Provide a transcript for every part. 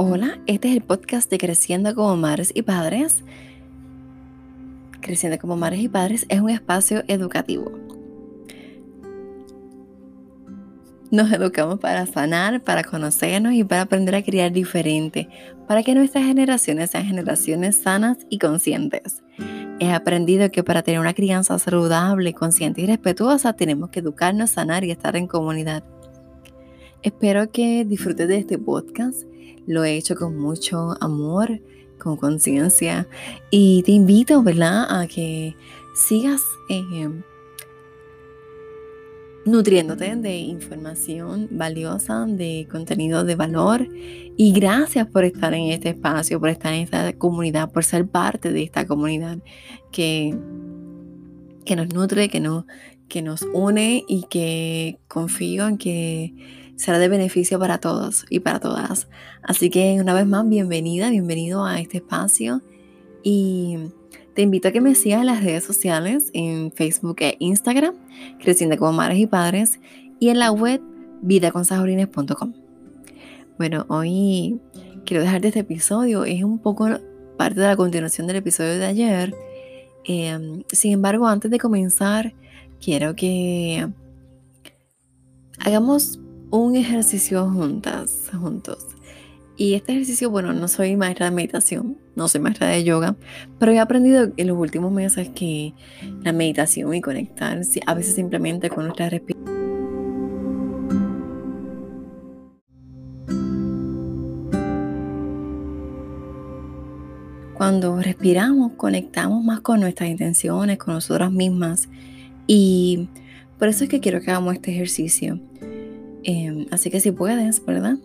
Hola, este es el podcast de Creciendo como Madres y Padres. Creciendo como Madres y Padres es un espacio educativo. Nos educamos para sanar, para conocernos y para aprender a criar diferente, para que nuestras generaciones sean generaciones sanas y conscientes. He aprendido que para tener una crianza saludable, consciente y respetuosa tenemos que educarnos, sanar y estar en comunidad. Espero que disfrutes de este podcast lo he hecho con mucho amor, con conciencia y te invito, ¿verdad?, a que sigas eh, nutriéndote de información valiosa, de contenido de valor. Y gracias por estar en este espacio, por estar en esta comunidad, por ser parte de esta comunidad que, que nos nutre, que, no, que nos une y que confío en que será de beneficio para todos y para todas. Así que una vez más, bienvenida, bienvenido a este espacio y te invito a que me sigas en las redes sociales, en Facebook e Instagram, Creciendo como Madres y Padres, y en la web vidaconsajorines.com. Bueno, hoy quiero dejarte este episodio, es un poco parte de la continuación del episodio de ayer. Em, sin embargo, antes de comenzar, quiero que hagamos un ejercicio juntas, juntos. Y este ejercicio, bueno, no soy maestra de meditación, no soy maestra de yoga, pero he aprendido en los últimos meses que la meditación y conectar a veces simplemente con nuestra respiración. Cuando respiramos, conectamos más con nuestras intenciones, con nosotras mismas. Y por eso es que quiero que hagamos este ejercicio. Em, así que si puedes, ¿verdad?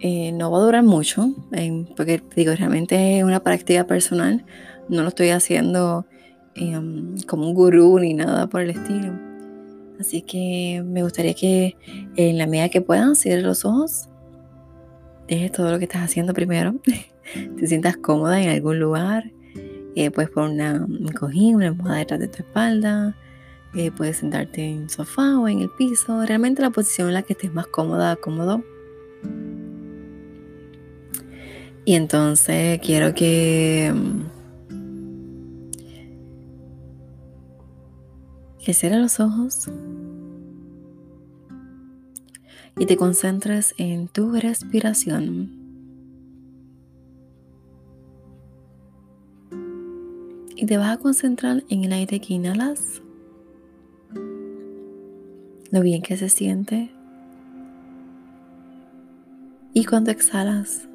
Eh, no va a durar mucho, em, porque digo, realmente es una práctica personal, no lo estoy haciendo em, como un gurú ni nada por el estilo. Así que me gustaría que en la medida que puedas, cierres los ojos, dejes todo lo que estás haciendo primero, te sientas cómoda en algún lugar, eh, puedes poner una, un cojín, una almohada detrás de tu espalda, eh, puedes sentarte en el sofá o en el piso, realmente la posición en la que estés más cómoda, cómodo. Y entonces quiero que, que cierres los ojos y te concentres en tu respiración. Y te vas a concentrar en el aire que inhalas lo bien que se siente. Y cuando exhalas,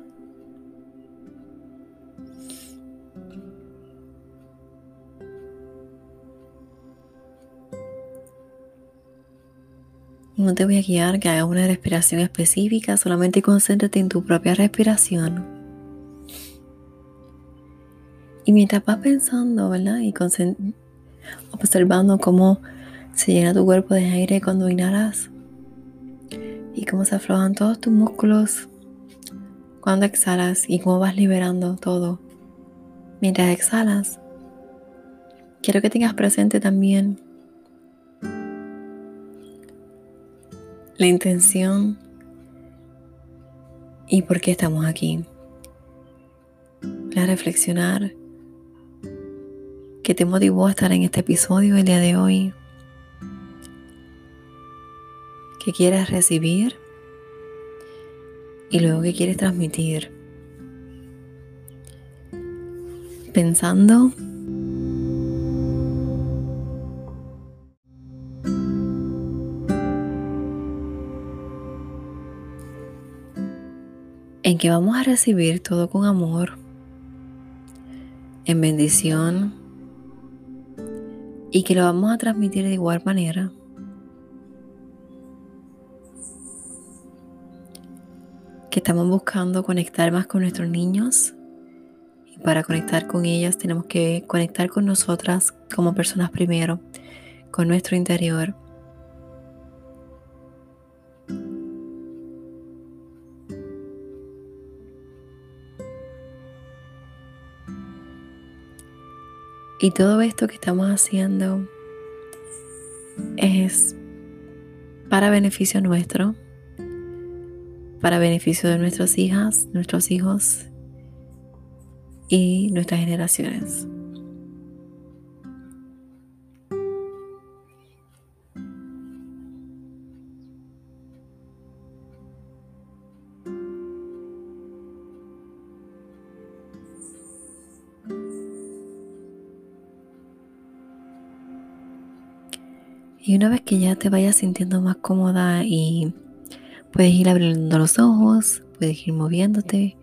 no te voy a guiar que hagas una respiración específica, solamente concéntrate en tu propia respiración. Y mientras vas pensando, ¿verdad? Y observando cómo se llena tu cuerpo de aire cuando inhalas y cómo se aflojan todos tus músculos cuando exhalas y cómo vas liberando todo mientras exhalas. Quiero que tengas presente también la intención y por qué estamos aquí. La reflexionar que te motivó a estar en este episodio el día de hoy. Que quieres recibir y luego que quieres transmitir. Pensando en que vamos a recibir todo con amor, en bendición y que lo vamos a transmitir de igual manera. Que estamos buscando conectar más con nuestros niños. Y para conectar con ellas tenemos que conectar con nosotras como personas primero, con nuestro interior. Y todo esto que estamos haciendo es para beneficio nuestro para beneficio de nuestras hijas, nuestros hijos y nuestras generaciones. Y una vez que ya te vayas sintiendo más cómoda y puedes ir abriendo los ojos, puedes ir moviéndote.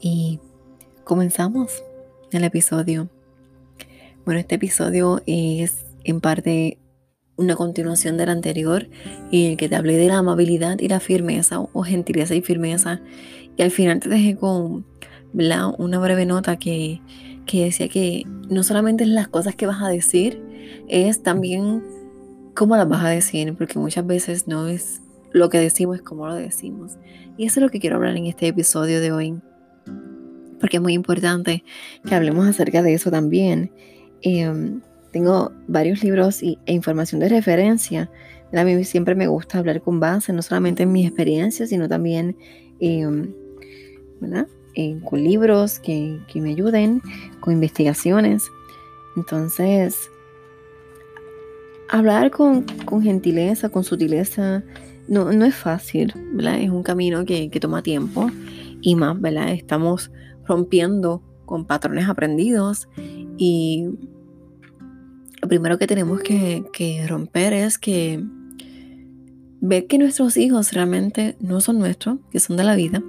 Y comenzamos el episodio. Bueno, este episodio es en parte una continuación del anterior y el que te hablé de la amabilidad y la firmeza o gentileza y firmeza. Y al final te dejé con una breve nota que, que decía que no solamente es las cosas que vas a decir, es también cómo las vas a decir, porque muchas veces no es lo que decimos, es cómo lo decimos. Y eso es lo que quiero hablar en este episodio de hoy, porque es muy importante que hablemos acerca de eso también. Em, tengo varios libros e información de referencia. A mí siempre me gusta hablar con base, no solamente en mis experiencias, sino también em, con libros que, que me ayuden, con investigaciones. Entonces, hablar con, gentileza, con sutileza, no, no, es fácil. Es un camino que, toma tiempo y más, ¿verdad? Estamos rompiendo con patrones aprendidos y lo primero que tenemos que, que romper es que ver que nuestros hijos realmente no son nuestros, que son de la vida.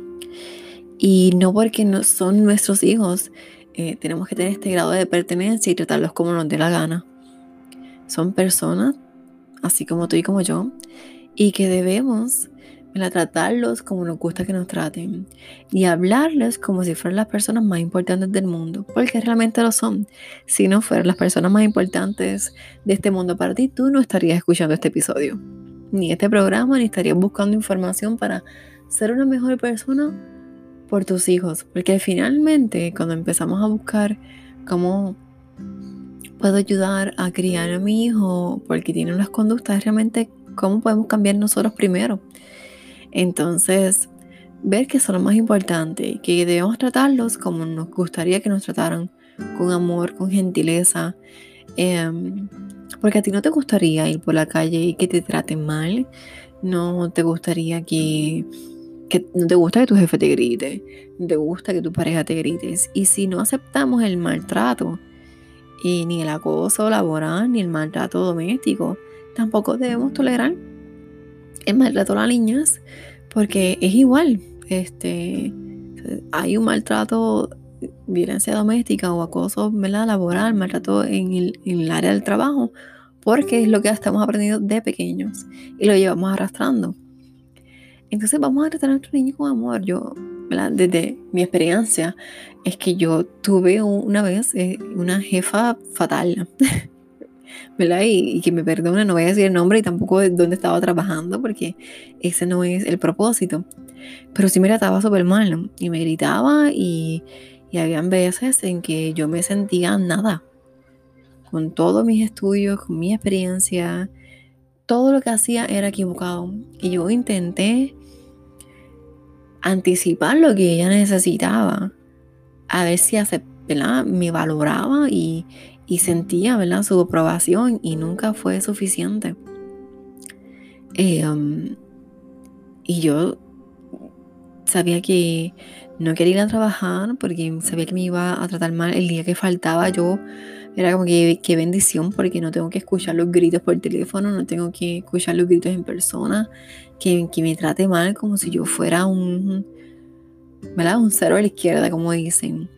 Y no porque no son nuestros hijos, eh, tenemos que tener este grado de pertenencia y tratarlos como nos dé la gana son personas, así como tú y como yo, y que debemos tratarlos como nos gusta que nos traten y hablarles como si fueran las personas más importantes del mundo, porque realmente lo son. Si no fueran las personas más importantes de este mundo para ti, tú no estarías escuchando este episodio, ni este programa, ni estarías buscando información para ser una mejor persona por tus hijos, porque finalmente cuando empezamos a buscar cómo puedo ayudar a criar a mi hijo porque tiene unas conductas, realmente cómo podemos cambiar nosotros primero. Entonces, ver que son lo más importante, que debemos tratarlos como nos gustaría que nos trataran, con amor, con gentileza. Em, porque a ti no te gustaría ir por la calle y que te traten mal, no te gustaría que, que no te gusta que tu jefe te grite, no te gusta que tu pareja te grites. Y si no aceptamos el maltrato, y ni el acoso laboral ni el maltrato doméstico. Tampoco debemos tolerar el maltrato a las niñas porque es igual. Este, hay un maltrato, violencia doméstica o acoso laboral, maltrato en el, en el área del trabajo, porque es lo que estamos aprendiendo de pequeños y lo llevamos arrastrando. Entonces vamos a tratar a nuestro niño con amor. Yo desde mi experiencia, es que yo tuve una vez eh, una jefa fatal, ¿verdad? Y, que me perdone, no voy a decir el nombre y tampoco de dónde estaba trabajando, porque ese no es el propósito. Pero sí me trataba súper mal, y me gritaba, y, y habían veces en que yo me sentía nada. Con todos mis estudios, con mi experiencia, todo lo que hacía era equivocado. Y yo intenté anticipar lo que ella necesitaba, a ver si me valoraba y, sentía ¿verdad? su aprobación y nunca fue suficiente. Em, y yo sabía que no quería ir a trabajar porque sabía que me iba a tratar mal el día que faltaba yo. Era como que qué bendición porque no tengo que escuchar los gritos por teléfono, no tengo que escuchar los gritos en persona que, me trate mal como si yo fuera un, ¿verdad? Un cero a la izquierda, como dicen.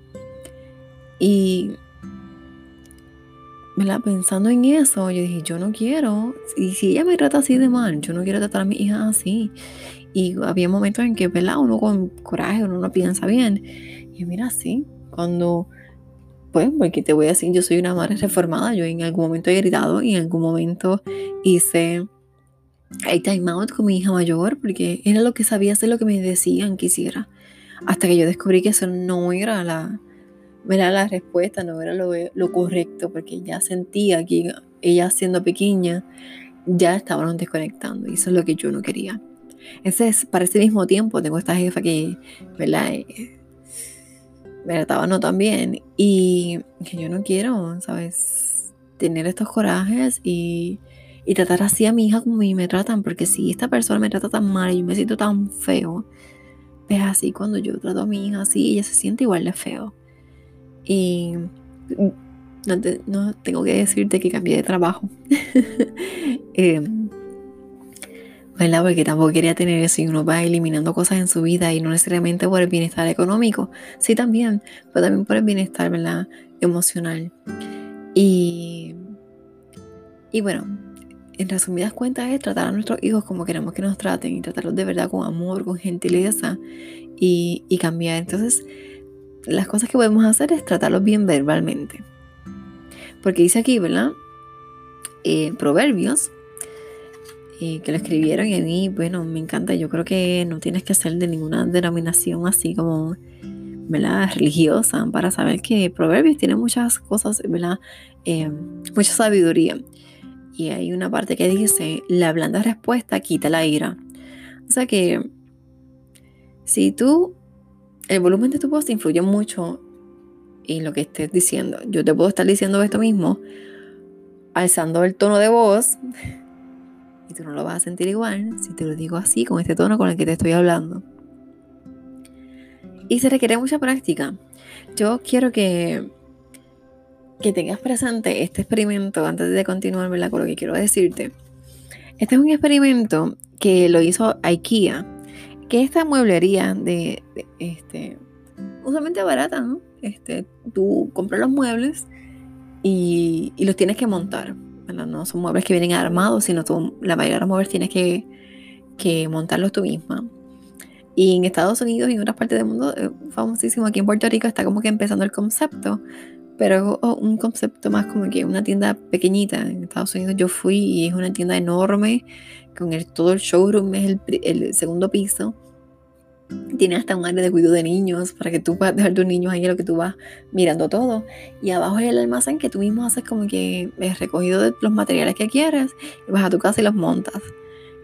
Y, ¿verdad? Pensando en eso, yo dije, yo no quiero, y si ella me trata así de mal, yo no quiero tratar a mi hija así. Y había momentos en que, ¿verdad? Uno con coraje, uno no piensa bien. Y mira, sí, cuando, pues, porque te voy a decir, yo soy una madre reformada, yo en algún momento he gritado y en algún momento hice hay time out con mi hija mayor porque era lo que sabía hacer lo que me decían que hiciera. Hasta que yo descubrí que eso no era la, era la respuesta, no era lo, lo correcto, porque ya sentía que ella siendo pequeña ya estaban desconectando y eso es lo que yo no quería. Ese es, para ese mismo tiempo tengo esta jefa que, ¿verdad? Eh, me trataba no tan bien y que yo no quiero, ¿sabes? Tener estos corajes y, y tratar así a mi hija como me tratan, porque si esta persona me trata tan mal y yo me siento tan feo, es así cuando yo trato a mi hija así, ella se siente igual de feo. Y no, tengo que decirte que cambié de trabajo. eh, Porque tampoco quería tener eso y uno va eliminando cosas en su vida y no necesariamente por el bienestar económico, sí también, pero también por el bienestar ¿verdad? emocional. Y, y bueno, en resumidas cuentas es tratar a nuestros hijos como queremos que nos traten y tratarlos de verdad con amor, con gentileza y, y cambiar. Entonces, las cosas que podemos hacer es tratarlos bien verbalmente. Porque dice aquí, ¿verdad? Eh, proverbios, eh, que lo escribieron y a mí, bueno, me encanta. Yo creo que no tienes que ser de ninguna denominación así como, ¿verdad? Religiosa para saber que Proverbios tiene muchas cosas, ¿verdad? Eh, mucha sabiduría. Y hay una parte que dice, la blanda respuesta quita la ira. O sea que si tú, el volumen de tu voz influye mucho en lo que estés diciendo. Yo te puedo estar diciendo esto mismo, alzando el tono de voz, y tú no lo vas a sentir igual si te lo digo así, con este tono con el que te estoy hablando. Y se requiere mucha práctica. Yo quiero que, que tengas presente este experimento antes de continuar con lo que quiero decirte. Este es un experimento que lo hizo IKEA, que esta mueblería de, de este, usualmente barata, ¿no? Este, tú compras los muebles y, los tienes que montar. No son muebles que vienen armados, sino tú, la mayoría de los muebles tienes que, montarlos tú misma. Y en Estados Unidos y en otras partes del mundo, eh, famosísimo, aquí en Puerto Rico está como que empezando el concepto, pero un concepto más como que una tienda pequeñita. En Estados Unidos yo fui y es una tienda enorme, con el, todo el showroom es el, el segundo piso tiene hasta un área de cuidado de niños para que tú puedas dejar tus niños ahí, lo que tú vas mirando todo. Y abajo es el almacén que tú mismo haces como que es recogido de los materiales que quieres y vas a tu casa y los montas.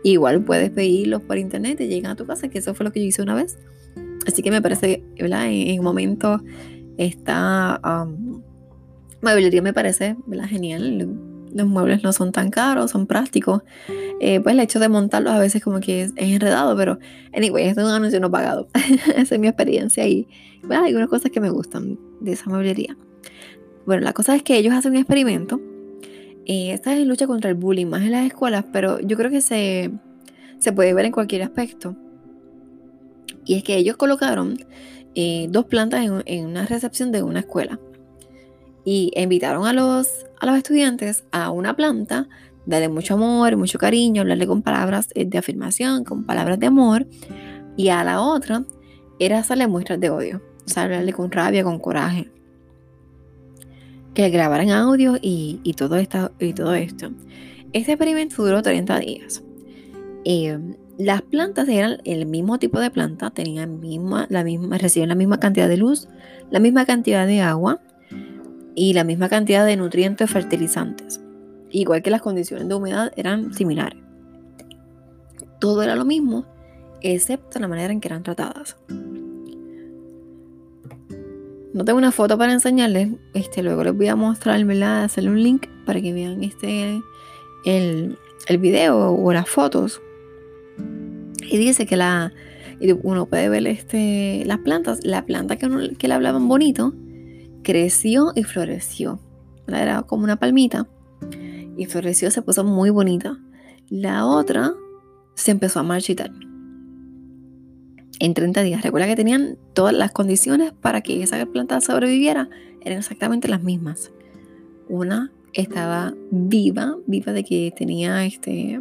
igual puedes pedirlos por internet y llegan a tu casa, que eso fue lo que yo hice una vez. Así que me parece, ¿verdad? En, un momento esta um, me parece, ¿verdad? Genial. Los muebles no son tan caros, son prácticos. Eh, pues el hecho de montarlos a veces como que es, enredado, pero anyway, es un anuncio no pagado. Esa es mi experiencia y bueno, hay algunas cosas que me gustan de esa mueblería. Bueno, la cosa es que ellos hacen un experimento. Y esta es lucha contra el bullying, más en las escuelas, pero yo creo que se, se puede ver en cualquier aspecto. Y es que ellos colocaron eh, dos plantas en, en, una recepción de una escuela. Y invitaron a los, a los estudiantes a una planta darle mucho amor, mucho cariño, hablarle con palabras eh, de afirmación, con palabras de amor. Y a la otra era hacerle muestras de odio, o hablarle con rabia, con coraje. Que grabaran audio y, y, todo esto, y todo esto. Este experimento duró 30 días. Eh, las plantas eran el mismo tipo de planta, tenían misma, la misma, recibían la misma cantidad de luz, la misma cantidad de agua y la misma cantidad de nutrientes fertilizantes igual que las condiciones de humedad eran similares. Todo era lo mismo, excepto la manera en que eran tratadas. No tengo una foto para enseñarles, este, luego les voy a mostrar, ¿verdad? Hacerle un link para que vean este, el, el video o las fotos. Y dice que la, uno puede ver este, las plantas, la planta que, que le hablaban bonito, creció y floreció. Era como una palmita y floreció, se puso muy bonita. La otra se empezó a marchitar. En 30 días, recuerda que tenían todas las condiciones para que esa planta sobreviviera, eran exactamente las mismas. Una estaba viva, viva de que tenía este,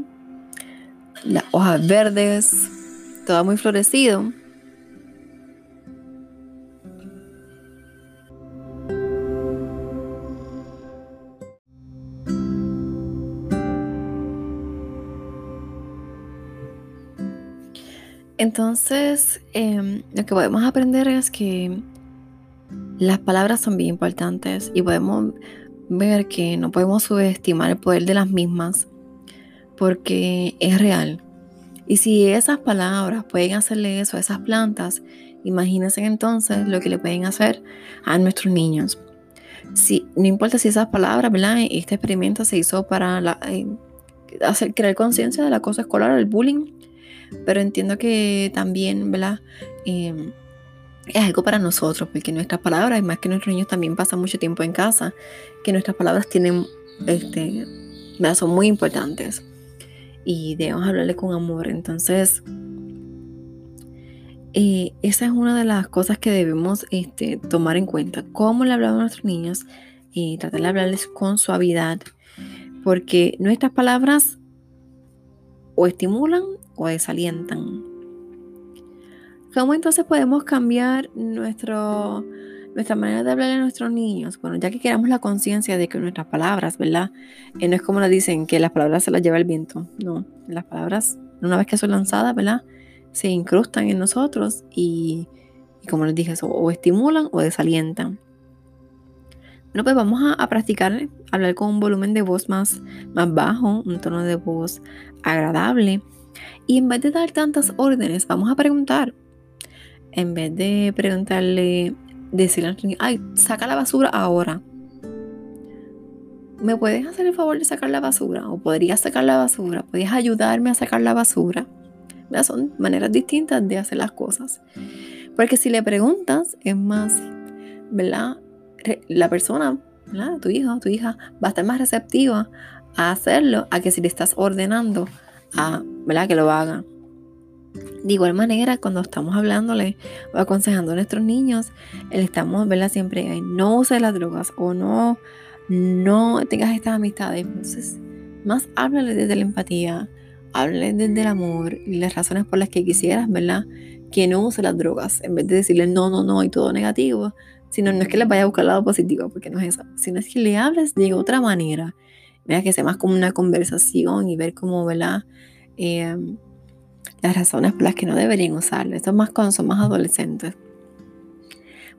las hojas verdes, todo muy florecido Entonces, em, lo que podemos aprender es que las palabras son bien importantes y podemos ver que no podemos subestimar el poder de las mismas porque es real. Y si esas palabras pueden hacerle eso a esas plantas, imagínense entonces lo que le pueden hacer a nuestros niños. Si, no importa si esas palabras. Este experimento se hizo para eh, crear conciencia de la cosa escolar, el bullying, pero entiendo que también, ¿verdad? Em, es algo para nosotros, porque nuestras palabras, más que nuestros niños también pasan mucho tiempo en casa, que nuestras palabras tienen, este, son muy importantes y debemos hablarle con amor. Entonces, eh, esa es una de las cosas que debemos este, tomar en cuenta. Cómo le hablamos a nuestros niños y tratar de hablarles con suavidad, porque nuestras palabras o estimulan o desalientan. ¿Cómo entonces podemos cambiar nuestro, nuestra manera de hablar a nuestros niños? Bueno, ya que queramos la conciencia de que nuestras palabras, ¿verdad? Eh, no es como nos dicen que las palabras se las lleva el viento. No, las palabras, una vez que son lanzadas, ¿verdad? Se incrustan en nosotros y, como les dije, o estimulan o desalientan. Bueno, pues vamos a, a, practicar hablar con un volumen de voz más, más bajo, un tono de voz agradable. Y en vez de dar tantas órdenes, vamos a preguntar en vez de preguntarle, decirle al niño, ay, saca la basura ahora. ¿Me puedes hacer el favor de sacar la basura? ¿O podrías sacar la basura? ¿Podrías ayudarme a sacar la basura? Son maneras distintas de hacer las cosas. Porque si le preguntas, es más, ¿verdad? La persona, ¿verdad? Tu hijo, tu hija, va a estar más receptiva a hacerlo a que si le estás ordenando a, ¿verdad? Que lo haga. De igual manera, cuando estamos hablándole o aconsejando a nuestros niños, le estamos, ¿verdad? Siempre, no uses las drogas o no, no tengas estas amistades. Entonces, más háblale desde la empatía, háblale desde el amor y las razones por las que quisieras, ¿verdad? Que no use las drogas, en vez de decirle no, no, no y todo negativo, sino no es que les vaya a buscar el lado positivo, porque no es eso, sino es que le hables de otra manera, ¿verdad? Que sea más como una conversación y ver cómo, ¿verdad? Eh, las razones por las que no deberían usarlo. Esto es más cuando son más adolescentes.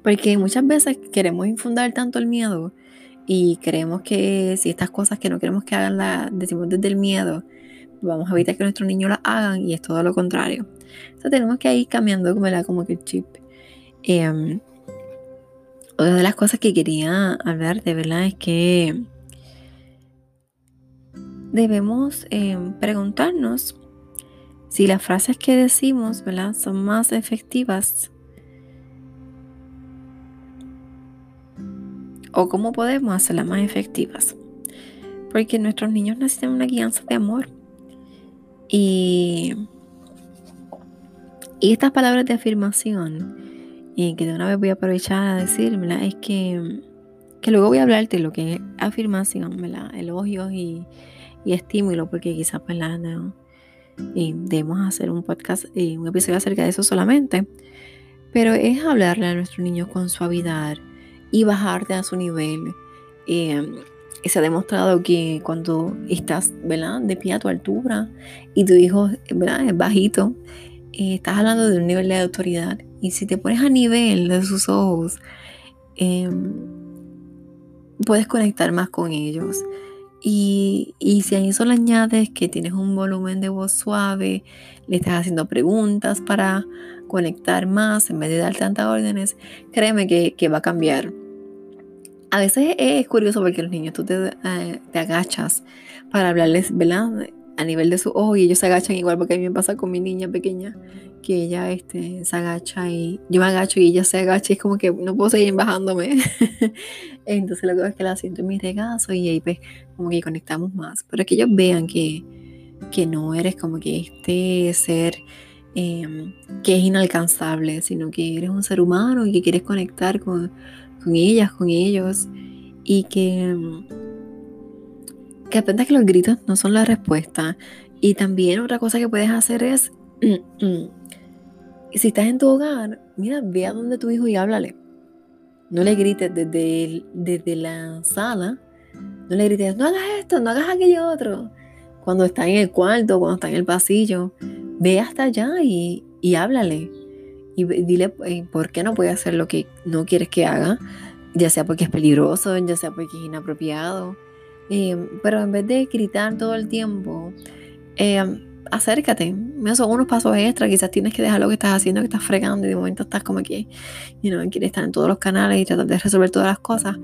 Porque muchas veces queremos infundar tanto el miedo y creemos que si estas cosas que no queremos que hagan las decimos desde el miedo, vamos a evitar que nuestros niños las hagan y es todo lo contrario. Entonces tenemos que ir cambiando como que el chip. Em, otra de las cosas que quería hablar de verdad es que debemos em, preguntarnos si las frases que decimos. Son más efectivas. O cómo podemos hacerlas más efectivas. Porque nuestros niños necesitan una guianza de amor. Y, y estas palabras de afirmación, y que de una vez voy a aprovechar a decir, Es que, que luego voy a hablarte lo que es afirmación. Elogios y, y estímulo, porque quizás. No, y debemos hacer un podcast, y eh, un episodio acerca de eso solamente. Pero es hablarle a nuestros niños con suavidad y bajarte a su nivel. Eh, se ha demostrado que cuando estás ¿verdad? de pie a tu altura y tu hijo ¿verdad? es bajito, eh, estás hablando de un nivel de autoridad. Y si te pones a nivel de sus ojos, puedes conectar más con ellos. Y, si a eso le añades que tienes un volumen de voz suave, le estás haciendo preguntas para conectar más en vez de dar tantas órdenes, créeme que, va a cambiar. A veces es curioso porque los niños tú te, eh, agachas para hablarles, ¿verdad? A nivel de su ojo y ellos se agachan igual porque a mí me pasa con mi niña pequeña que ella este, se agacha y yo me agacho y ella se agacha y es como que no puedo seguir bajándome. Entonces lo que es que la siento en mi regazo y ahí pues como que conectamos más. Pero que ellos vean que, que no eres como que este ser em, que es inalcanzable sino que eres un ser humano y que quieres conectar con, con ellas con ellos. Y que que aprendas que los gritos no son la respuesta. Y también otra cosa que puedes hacer es, si estás en tu hogar, mira, ve a donde tu hijo y háblale. No le grites desde, desde la sala. No le grites, no hagas esto, no hagas aquello otro. Cuando está en el cuarto, cuando está en el pasillo, ve hasta allá y, y háblale. Y dile por qué no puede hacer lo que no quieres que haga, ya sea porque es peligroso, ya sea porque es inapropiado Em, pero en vez de gritar todo el tiempo, eh, acércate. Son unos pasos extra. Quizás tienes que dejar lo que estás haciendo, que estás fregando y de momento estás como que, you know, quieres estar en todos los canales y tratar de resolver todas las cosas.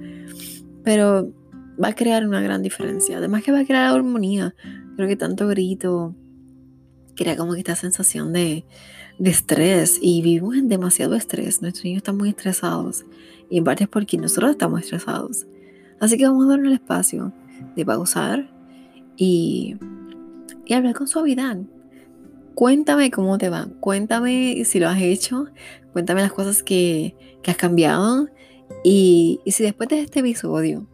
Pero va a crear una gran diferencia. Además que va a crear armonía. Creo que tanto grito crea como que esta sensación de, de estrés y vivimos en demasiado estrés. Nuestros niños están muy estresados y en parte es porque nosotros estamos estresados. Así que vamos a darle el espacio de pausar y, y hablar con suavidad. Cuéntame cómo te va, cuéntame si lo has hecho, cuéntame las cosas que, que has cambiado y, y, si después de este episodio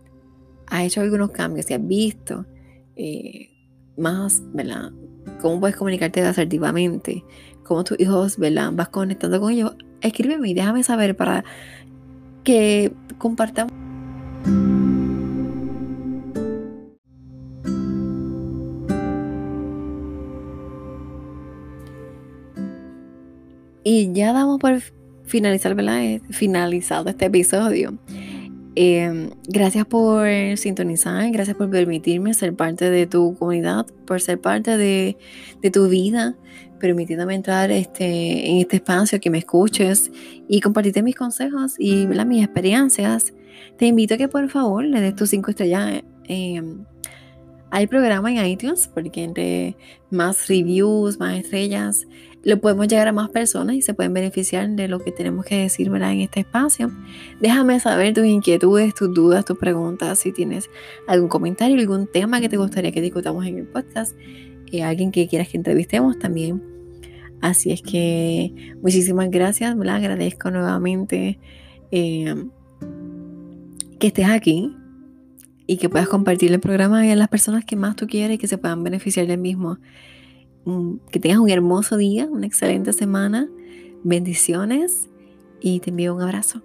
has hecho algunos cambios, si has visto eh, más, ¿verdad? Cómo puedes comunicarte asertivamente, cómo tus hijos, ¿verdad? Vas conectando con ellos, escríbeme y déjame saber para que compartamos. Y ya damos por finalizar, ¿verdad? Eh, finalizado este episodio. Em, gracias por sintonizar, gracias por permitirme ser parte de tu comunidad, por ser parte de, tu vida, permitiéndome entrar este, en este espacio, que me escuches y compartirte mis consejos y mis experiencias. Te invito a que por favor le des tus cinco estrellas. Em, hay programa en iTunes porque entre más reviews, más estrellas, lo podemos llegar a más personas y se pueden beneficiar de lo que tenemos que decir en este espacio. Déjame saber tus inquietudes, tus dudas, tus preguntas, si tienes algún comentario, algún tema que te gustaría que discutamos en el podcast, eh, alguien que quieras que entrevistemos también. Así es que muchísimas gracias, me la agradezco nuevamente eh, que estés aquí y que puedas compartir el programa a las personas que más tú quieres y que se puedan beneficiar del mismo. Que tengas un hermoso día, una excelente semana, bendiciones y te envío un abrazo.